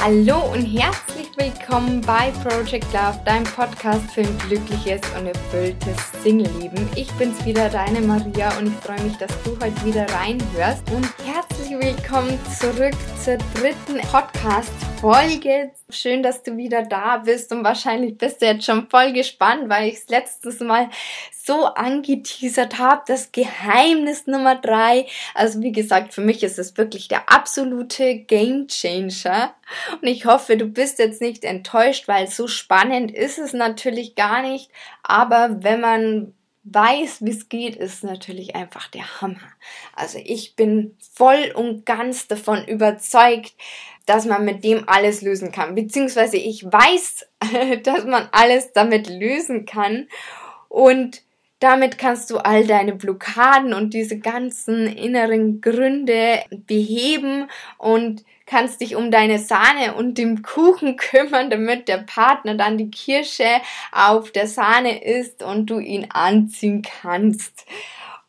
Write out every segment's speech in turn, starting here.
Hallo und herzlich willkommen bei Project Love, deinem Podcast für ein glückliches und erfülltes Single-Leben. Ich bin's wieder, deine Maria, und ich freue mich, dass du heute wieder reinhörst. Und herzlich willkommen zurück zur dritten Podcast-Folge. Schön, dass du wieder da bist und wahrscheinlich bist du jetzt schon voll gespannt, weil ich es letztes Mal so angeteasert habe. Das Geheimnis Nummer drei. Also wie gesagt, für mich ist es wirklich der absolute Game Changer. Und ich hoffe, du bist jetzt nicht enttäuscht, weil so spannend ist es natürlich gar nicht. Aber wenn man weiß, wie es geht, ist natürlich einfach der Hammer. Also ich bin voll und ganz davon überzeugt, dass man mit dem alles lösen kann. Beziehungsweise ich weiß, dass man alles damit lösen kann. Und damit kannst du all deine Blockaden und diese ganzen inneren Gründe beheben und kannst dich um deine Sahne und dem Kuchen kümmern, damit der Partner dann die Kirsche auf der Sahne isst und du ihn anziehen kannst.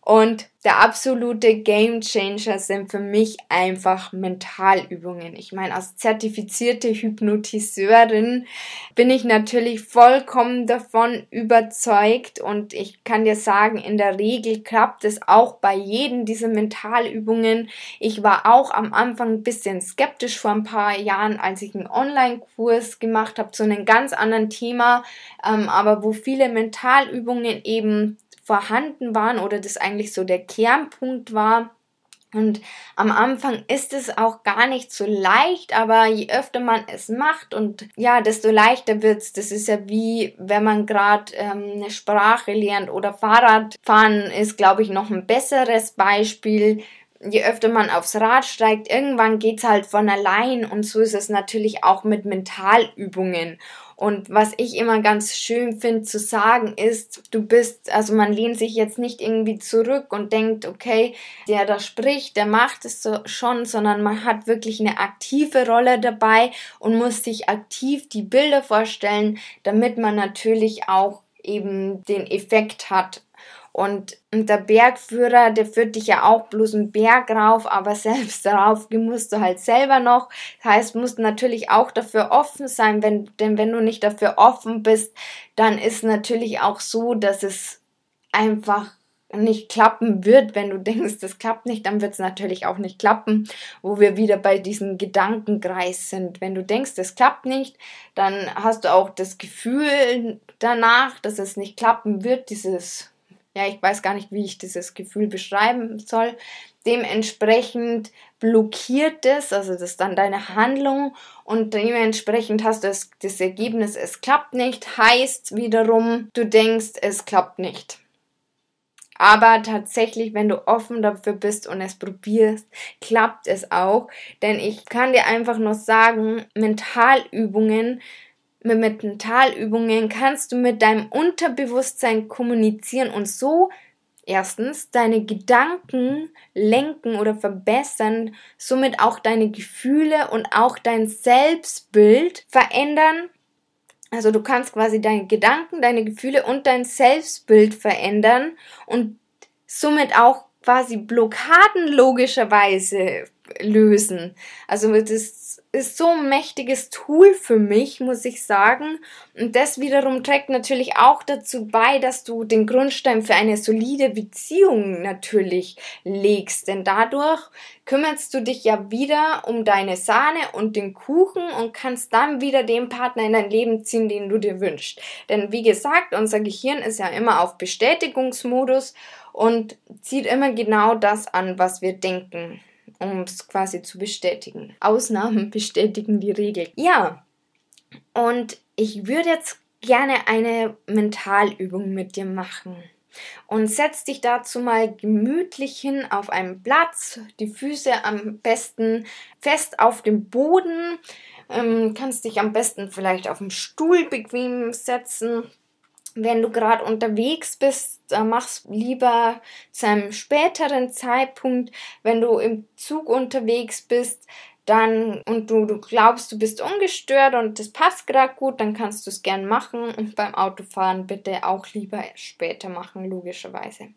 Und der absolute Game Changer sind für mich einfach Mentalübungen. Ich meine, als zertifizierte Hypnotiseurin bin ich natürlich vollkommen davon überzeugt und ich kann dir sagen, in der Regel klappt es auch bei jedem dieser Mentalübungen. Ich war auch am Anfang ein bisschen skeptisch vor ein paar Jahren, als ich einen Online-Kurs gemacht habe zu einem ganz anderen Thema, ähm, aber wo viele Mentalübungen eben vorhanden waren oder das eigentlich so der Kernpunkt war. Und am Anfang ist es auch gar nicht so leicht, aber je öfter man es macht und ja, desto leichter wird's. Das ist ja wie, wenn man gerade ähm, eine Sprache lernt oder Fahrradfahren ist, glaube ich, noch ein besseres Beispiel. Je öfter man aufs Rad steigt, irgendwann geht's halt von allein und so ist es natürlich auch mit Mentalübungen. Und was ich immer ganz schön finde zu sagen ist, du bist, also man lehnt sich jetzt nicht irgendwie zurück und denkt, okay, der da spricht, der macht es so schon, sondern man hat wirklich eine aktive Rolle dabei und muss sich aktiv die Bilder vorstellen, damit man natürlich auch eben den Effekt hat und, und der Bergführer, der führt dich ja auch bloß einen Berg rauf, aber selbst darauf musst du halt selber noch. Das heißt, musst natürlich auch dafür offen sein, wenn, denn wenn du nicht dafür offen bist, dann ist natürlich auch so, dass es einfach nicht klappen wird, wenn du denkst, das klappt nicht, dann wird es natürlich auch nicht klappen, wo wir wieder bei diesem Gedankenkreis sind. Wenn du denkst, das klappt nicht, dann hast du auch das Gefühl danach, dass es nicht klappen wird, dieses ja, ich weiß gar nicht, wie ich dieses Gefühl beschreiben soll. Dementsprechend blockiert es, also das ist dann deine Handlung und dementsprechend hast du das, das Ergebnis, es klappt nicht, heißt wiederum, du denkst, es klappt nicht. Aber tatsächlich, wenn du offen dafür bist und es probierst, klappt es auch. Denn ich kann dir einfach nur sagen, Mentalübungen mit Mentalübungen kannst du mit deinem Unterbewusstsein kommunizieren und so erstens deine Gedanken lenken oder verbessern, somit auch deine Gefühle und auch dein Selbstbild verändern. Also du kannst quasi deine Gedanken, deine Gefühle und dein Selbstbild verändern und somit auch quasi Blockaden logischerweise lösen. Also das ist so ein mächtiges Tool für mich, muss ich sagen. Und das wiederum trägt natürlich auch dazu bei, dass du den Grundstein für eine solide Beziehung natürlich legst. Denn dadurch kümmerst du dich ja wieder um deine Sahne und den Kuchen und kannst dann wieder den Partner in dein Leben ziehen, den du dir wünschst. Denn wie gesagt, unser Gehirn ist ja immer auf Bestätigungsmodus und zieht immer genau das an, was wir denken um es quasi zu bestätigen. Ausnahmen bestätigen die Regel. Ja, und ich würde jetzt gerne eine Mentalübung mit dir machen. Und setz dich dazu mal gemütlich hin auf einem Platz, die Füße am besten fest auf dem Boden, ähm, kannst dich am besten vielleicht auf dem Stuhl bequem setzen wenn du gerade unterwegs bist, mach's lieber zu einem späteren Zeitpunkt. Wenn du im Zug unterwegs bist, dann und du, du glaubst, du bist ungestört und das passt gerade gut, dann kannst du es gern machen und beim Autofahren bitte auch lieber später machen, logischerweise.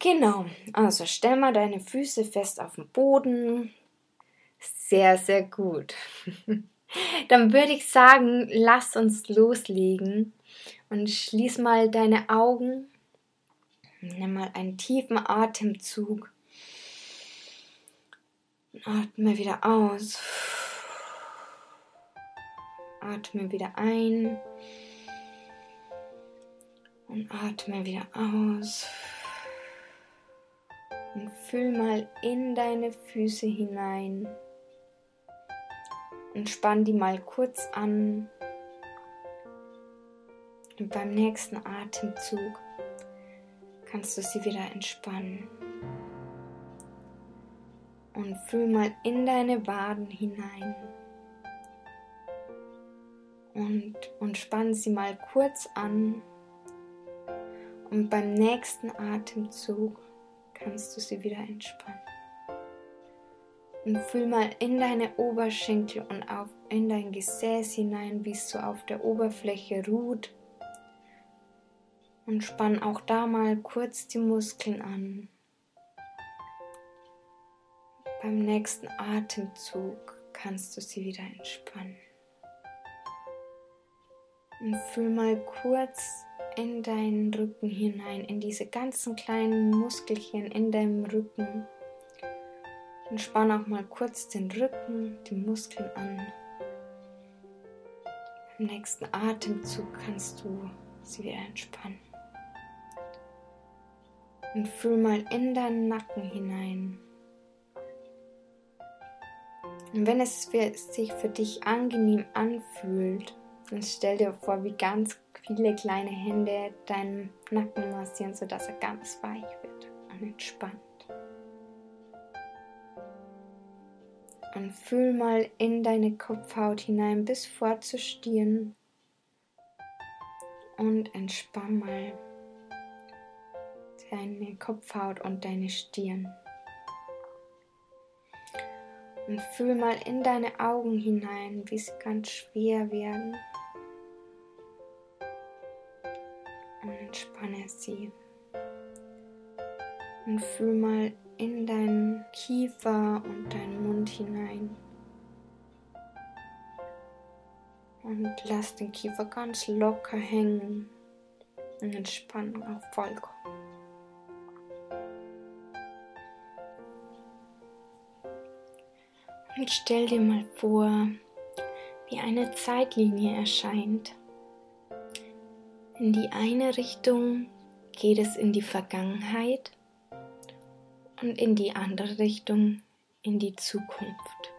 Genau, also stell mal deine Füße fest auf den Boden, Sehr, sehr gut. Dann würde ich sagen, lass uns loslegen und schließ mal deine Augen. Nimm mal einen tiefen Atemzug. Atme wieder aus. Atme wieder ein. Und atme wieder aus. Und fühl mal in deine Füße hinein. Und spann die mal kurz an. Und beim nächsten Atemzug kannst du sie wieder entspannen. Und fühl mal in deine Waden hinein. Und, und spann sie mal kurz an. Und beim nächsten Atemzug kannst du sie wieder entspannen. Und fühl mal in deine Oberschenkel und auf, in dein Gesäß hinein, wie es so auf der Oberfläche ruht. Und spann auch da mal kurz die Muskeln an. Beim nächsten Atemzug kannst du sie wieder entspannen. Und fühl mal kurz in deinen Rücken hinein, in diese ganzen kleinen Muskelchen in deinem Rücken. Und spann auch mal kurz den Rücken, die Muskeln an. Im nächsten Atemzug kannst du sie wieder entspannen. Und fühl mal in deinen Nacken hinein. Und wenn es sich für dich angenehm anfühlt, dann stell dir vor, wie ganz viele kleine Hände deinen Nacken massieren, sodass er ganz weich wird und entspannt. Und fühl mal in deine Kopfhaut hinein bis vor zur Stirn und entspann mal deine Kopfhaut und deine Stirn. Und fühl mal in deine Augen hinein, wie sie ganz schwer werden. Und entspanne sie. Und fühl mal in deinen Kiefer und deinen Mund hinein. Und lass den Kiefer ganz locker hängen und Entspannung auch vollkommen. Und stell dir mal vor, wie eine Zeitlinie erscheint. In die eine Richtung geht es in die Vergangenheit und in die andere Richtung in die Zukunft.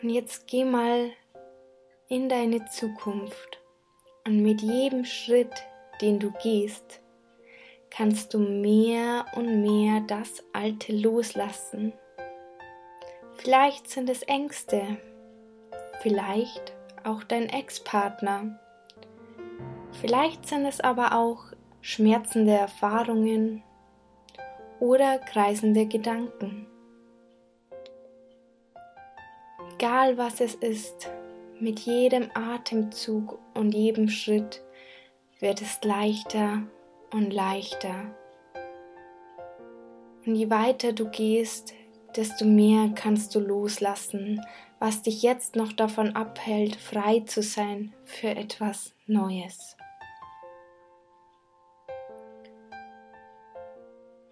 Und jetzt geh mal in deine Zukunft und mit jedem Schritt, den du gehst, kannst du mehr und mehr das Alte loslassen. Vielleicht sind es Ängste, vielleicht auch dein Ex-Partner, vielleicht sind es aber auch schmerzende Erfahrungen oder kreisende Gedanken. Egal was es ist, mit jedem Atemzug und jedem Schritt wird es leichter und leichter. Und je weiter du gehst, desto mehr kannst du loslassen, was dich jetzt noch davon abhält, frei zu sein für etwas Neues.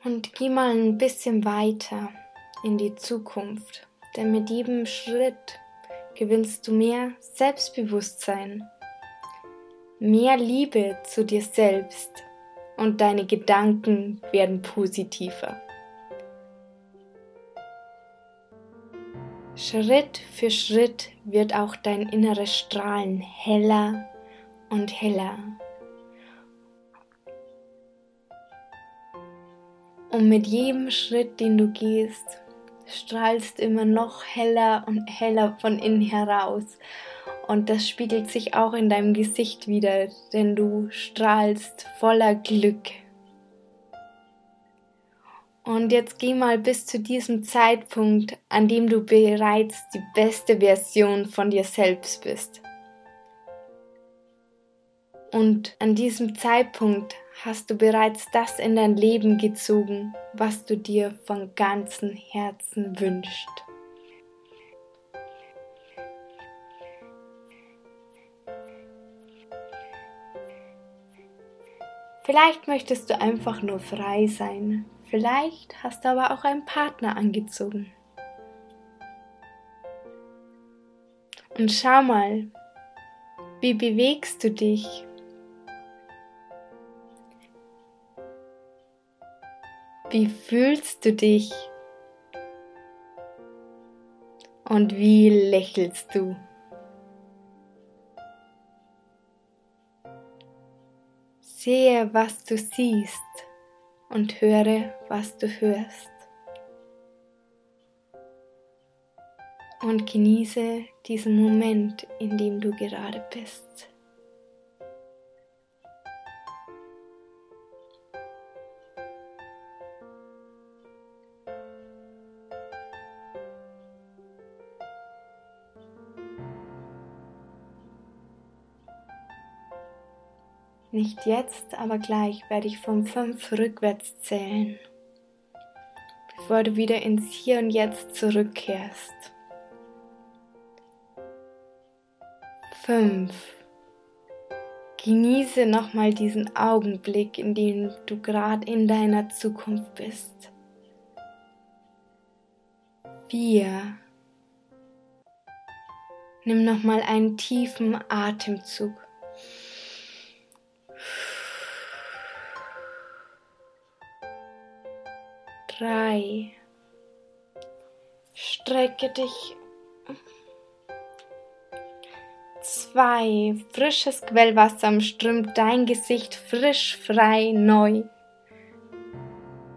Und geh mal ein bisschen weiter in die Zukunft, denn mit jedem Schritt gewinnst du mehr Selbstbewusstsein, mehr Liebe zu dir selbst und deine Gedanken werden positiver. Schritt für Schritt wird auch dein inneres Strahlen heller und heller. Und mit jedem Schritt, den du gehst, strahlst immer noch heller und heller von innen heraus und das spiegelt sich auch in deinem Gesicht wieder, denn du strahlst voller Glück. Und jetzt geh mal bis zu diesem Zeitpunkt, an dem du bereits die beste Version von dir selbst bist. Und an diesem Zeitpunkt hast du bereits das in dein Leben gezogen, was du dir von ganzem Herzen wünschst. Vielleicht möchtest du einfach nur frei sein. Vielleicht hast du aber auch einen Partner angezogen. Und schau mal, wie bewegst du dich? Wie fühlst du dich? Und wie lächelst du? Sehe, was du siehst und höre, was du hörst. Und genieße diesen Moment, in dem du gerade bist. Nicht jetzt, aber gleich werde ich von fünf rückwärts zählen, bevor du wieder ins Hier und Jetzt zurückkehrst. Fünf. Genieße nochmal diesen Augenblick, in dem du gerade in deiner Zukunft bist. Vier. Nimm nochmal einen tiefen Atemzug. Drei. Strecke dich. Zwei. Frisches Quellwasser strömt dein Gesicht frisch, frei, neu.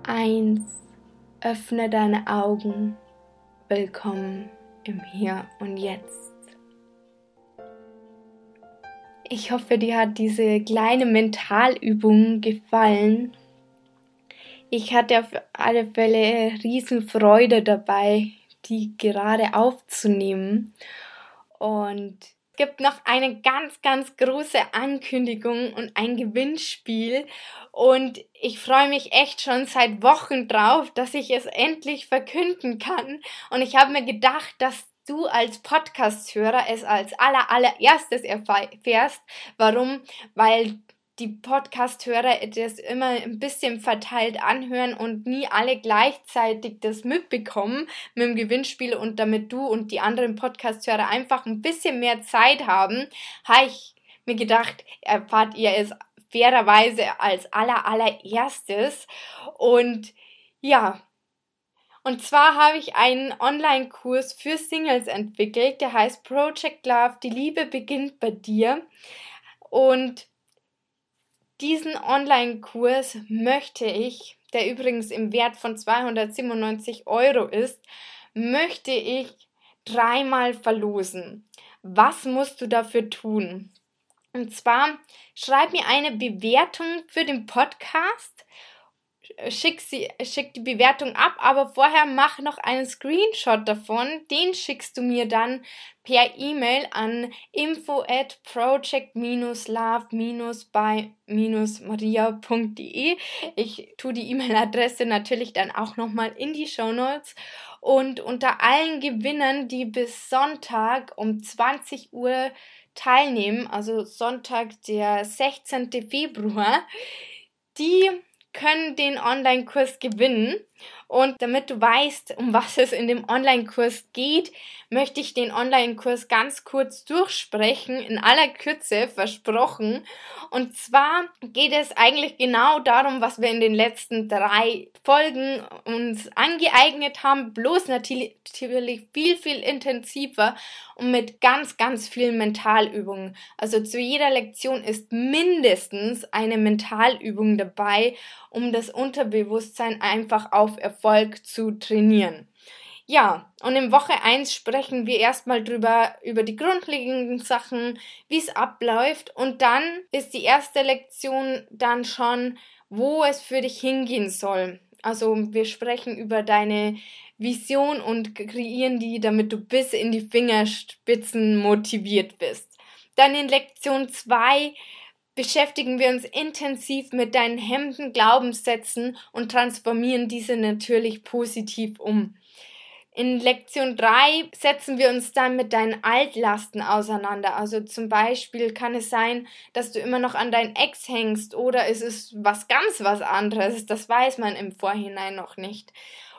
Eins. Öffne deine Augen. Willkommen im Hier und Jetzt. Ich hoffe, dir hat diese kleine Mentalübung gefallen ich hatte auf alle Fälle Riesenfreude dabei, die gerade aufzunehmen. Und es gibt noch eine ganz, ganz große Ankündigung und ein Gewinnspiel. Und ich freue mich echt schon seit Wochen drauf, dass ich es endlich verkünden kann. Und ich habe mir gedacht, dass du als Podcast-Hörer es als aller, allererstes erfährst. Warum? Weil die Podcast-Hörer das immer ein bisschen verteilt anhören und nie alle gleichzeitig das mitbekommen mit dem Gewinnspiel und damit du und die anderen Podcast-Hörer einfach ein bisschen mehr Zeit haben, habe ich mir gedacht, erfahrt ihr es fairerweise als aller allererstes und ja, und zwar habe ich einen Online-Kurs für Singles entwickelt, der heißt Project Love, die Liebe beginnt bei dir. Und diesen Online-Kurs möchte ich, der übrigens im Wert von 297 Euro ist, möchte ich dreimal verlosen. Was musst du dafür tun? Und zwar schreib mir eine Bewertung für den Podcast schick, sie, schick die Bewertung ab, aber vorher mach noch einen Screenshot davon. Den schickst du mir dann per E-Mail an info at project-love-by-maria.de. Ich tue die E-Mail-Adresse natürlich dann auch nochmal in die Show Notes. Und unter allen Gewinnern, die bis Sonntag um 20 Uhr teilnehmen, also Sonntag, der 16. Februar, die können den Online-Kurs gewinnen. Und damit du weißt, um was es in dem Online-Kurs geht, möchte ich den Online-Kurs ganz kurz durchsprechen, in aller Kürze versprochen. Und zwar geht es eigentlich genau darum, was wir in den letzten drei Folgen uns angeeignet haben, bloß natürlich viel, viel intensiver und mit ganz, ganz vielen Mentalübungen. Also zu jeder Lektion ist mindestens eine Mentalübung dabei, um das Unterbewusstsein einfach auf Erfolg zu trainieren. Ja, und in Woche 1 sprechen wir erstmal drüber, über die grundlegenden Sachen, wie es abläuft. Und dann ist die erste Lektion dann schon, wo es für dich hingehen soll. Also wir sprechen über deine Vision und kreieren die, damit du bis in die Fingerspitzen motiviert bist. Dann in Lektion 2 beschäftigen wir uns intensiv mit deinen hemmenden Glaubenssätzen und transformieren diese natürlich positiv um. In Lektion 3 setzen wir uns dann mit deinen Altlasten auseinander. Also zum Beispiel kann es sein, dass du immer noch an dein Ex hängst oder es ist was ganz was anderes. Das weiß man im Vorhinein noch nicht.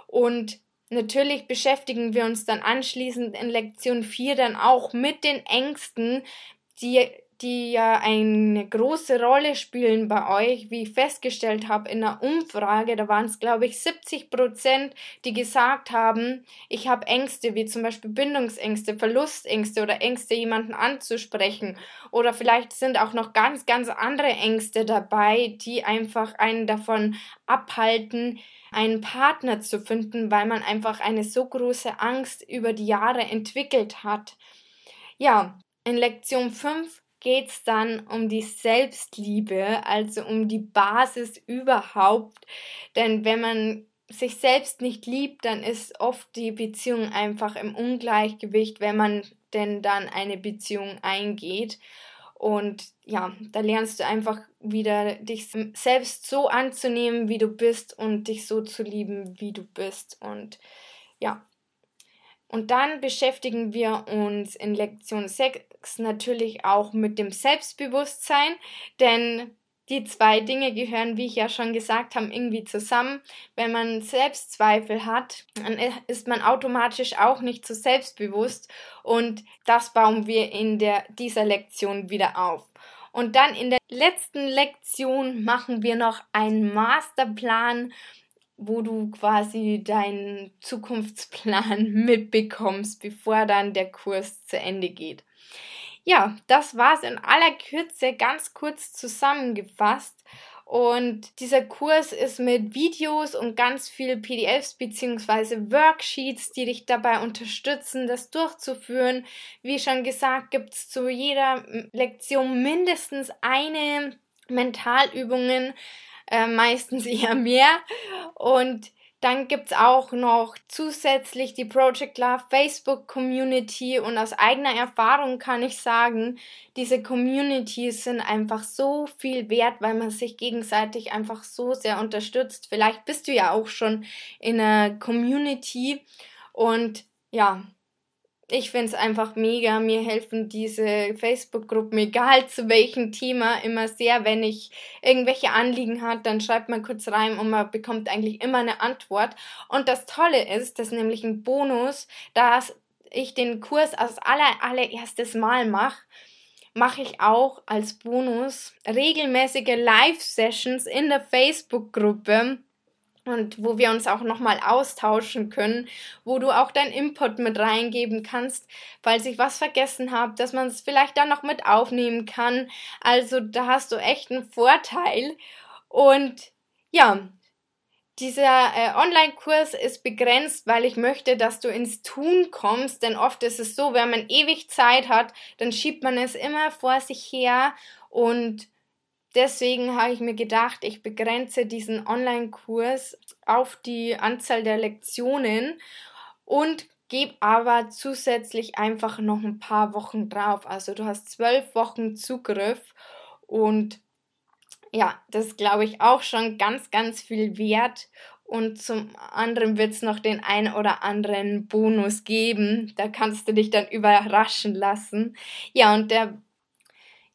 Und natürlich beschäftigen wir uns dann anschließend in Lektion 4 dann auch mit den Ängsten, die die ja eine große Rolle spielen bei euch, wie ich festgestellt habe in einer Umfrage, da waren es glaube ich 70 Prozent, die gesagt haben, ich habe Ängste, wie zum Beispiel Bindungsängste, Verlustängste oder Ängste, jemanden anzusprechen. Oder vielleicht sind auch noch ganz, ganz andere Ängste dabei, die einfach einen davon abhalten, einen Partner zu finden, weil man einfach eine so große Angst über die Jahre entwickelt hat. Ja, in Lektion 5 geht es dann um die Selbstliebe, also um die Basis überhaupt. Denn wenn man sich selbst nicht liebt, dann ist oft die Beziehung einfach im Ungleichgewicht, wenn man denn dann eine Beziehung eingeht. Und ja, da lernst du einfach wieder dich selbst so anzunehmen, wie du bist und dich so zu lieben, wie du bist. Und ja, und dann beschäftigen wir uns in Lektion 6 natürlich auch mit dem Selbstbewusstsein, denn die zwei Dinge gehören, wie ich ja schon gesagt habe, irgendwie zusammen. Wenn man Selbstzweifel hat, dann ist man automatisch auch nicht so selbstbewusst und das bauen wir in der, dieser Lektion wieder auf. Und dann in der letzten Lektion machen wir noch einen Masterplan wo du quasi deinen Zukunftsplan mitbekommst, bevor dann der Kurs zu Ende geht. Ja, das war's in aller Kürze ganz kurz zusammengefasst. Und dieser Kurs ist mit Videos und ganz viel PDFs bzw. Worksheets, die dich dabei unterstützen, das durchzuführen. Wie schon gesagt, gibt es zu jeder Lektion mindestens eine Mentalübungen, äh, meistens eher mehr. Und dann gibt's auch noch zusätzlich die Project Love Facebook Community und aus eigener Erfahrung kann ich sagen, diese Communities sind einfach so viel wert, weil man sich gegenseitig einfach so sehr unterstützt. Vielleicht bist du ja auch schon in einer Community und ja, ich finde es einfach mega. Mir helfen diese Facebook-Gruppen, egal zu welchem Thema, immer sehr. Wenn ich irgendwelche Anliegen hat, dann schreibt man kurz rein und man bekommt eigentlich immer eine Antwort. Und das Tolle ist, dass nämlich ein Bonus, dass ich den Kurs als aller, allererstes Mal mache, mache ich auch als Bonus regelmäßige Live-Sessions in der Facebook-Gruppe und wo wir uns auch nochmal austauschen können, wo du auch dein Input mit reingeben kannst, falls ich was vergessen habe, dass man es vielleicht dann noch mit aufnehmen kann. Also da hast du echt einen Vorteil. Und ja, dieser äh, Online-Kurs ist begrenzt, weil ich möchte, dass du ins Tun kommst, denn oft ist es so, wenn man ewig Zeit hat, dann schiebt man es immer vor sich her und Deswegen habe ich mir gedacht, ich begrenze diesen Online-Kurs auf die Anzahl der Lektionen und gebe aber zusätzlich einfach noch ein paar Wochen drauf. Also du hast zwölf Wochen Zugriff und ja, das glaube ich auch schon ganz, ganz viel wert. Und zum anderen wird es noch den ein oder anderen Bonus geben. Da kannst du dich dann überraschen lassen. Ja, und der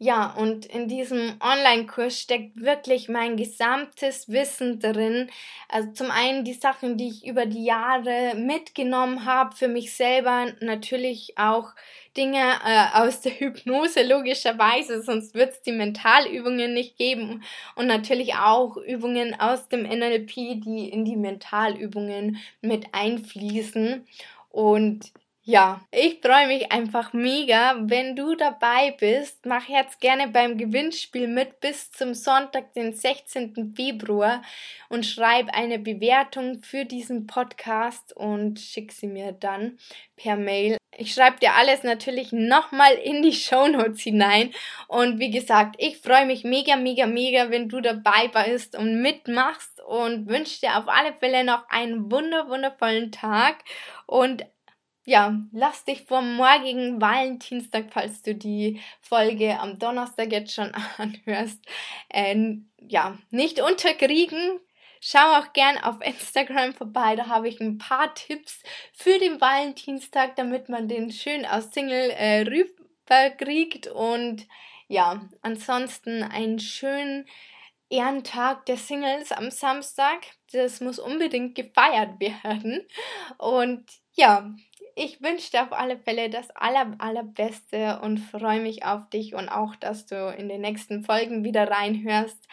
ja, und in diesem Online-Kurs steckt wirklich mein gesamtes Wissen drin. Also zum einen die Sachen, die ich über die Jahre mitgenommen habe für mich selber, natürlich auch Dinge äh, aus der Hypnose logischerweise, sonst wird es die Mentalübungen nicht geben und natürlich auch Übungen aus dem NLP, die in die Mentalübungen mit einfließen. Und ja, ich freue mich einfach mega, wenn du dabei bist. Mach jetzt gerne beim Gewinnspiel mit bis zum Sonntag, den 16. Februar und schreib eine Bewertung für diesen Podcast und schick sie mir dann per Mail. Ich schreibe dir alles natürlich nochmal in die Show Notes hinein. Und wie gesagt, ich freue mich mega, mega, mega, wenn du dabei bist und mitmachst und wünsche dir auf alle Fälle noch einen wunder, wundervollen Tag und ja, lass dich vom morgigen Valentinstag, falls du die Folge am Donnerstag jetzt schon anhörst, äh, ja, nicht unterkriegen. Schau auch gern auf Instagram vorbei, da habe ich ein paar Tipps für den Valentinstag, damit man den schön aus Single äh, rüberkriegt. Und ja, ansonsten einen schönen Ehrentag der Singles am Samstag. Das muss unbedingt gefeiert werden. Und ja, ich wünsche dir auf alle Fälle das aller, allerbeste und freue mich auf dich und auch, dass du in den nächsten Folgen wieder reinhörst.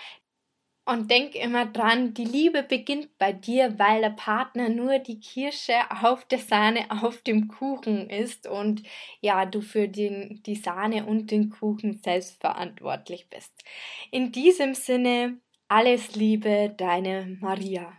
Und denk immer dran, die Liebe beginnt bei dir, weil der Partner nur die Kirsche auf der Sahne auf dem Kuchen ist und ja, du für den, die Sahne und den Kuchen selbst verantwortlich bist. In diesem Sinne, alles Liebe, deine Maria.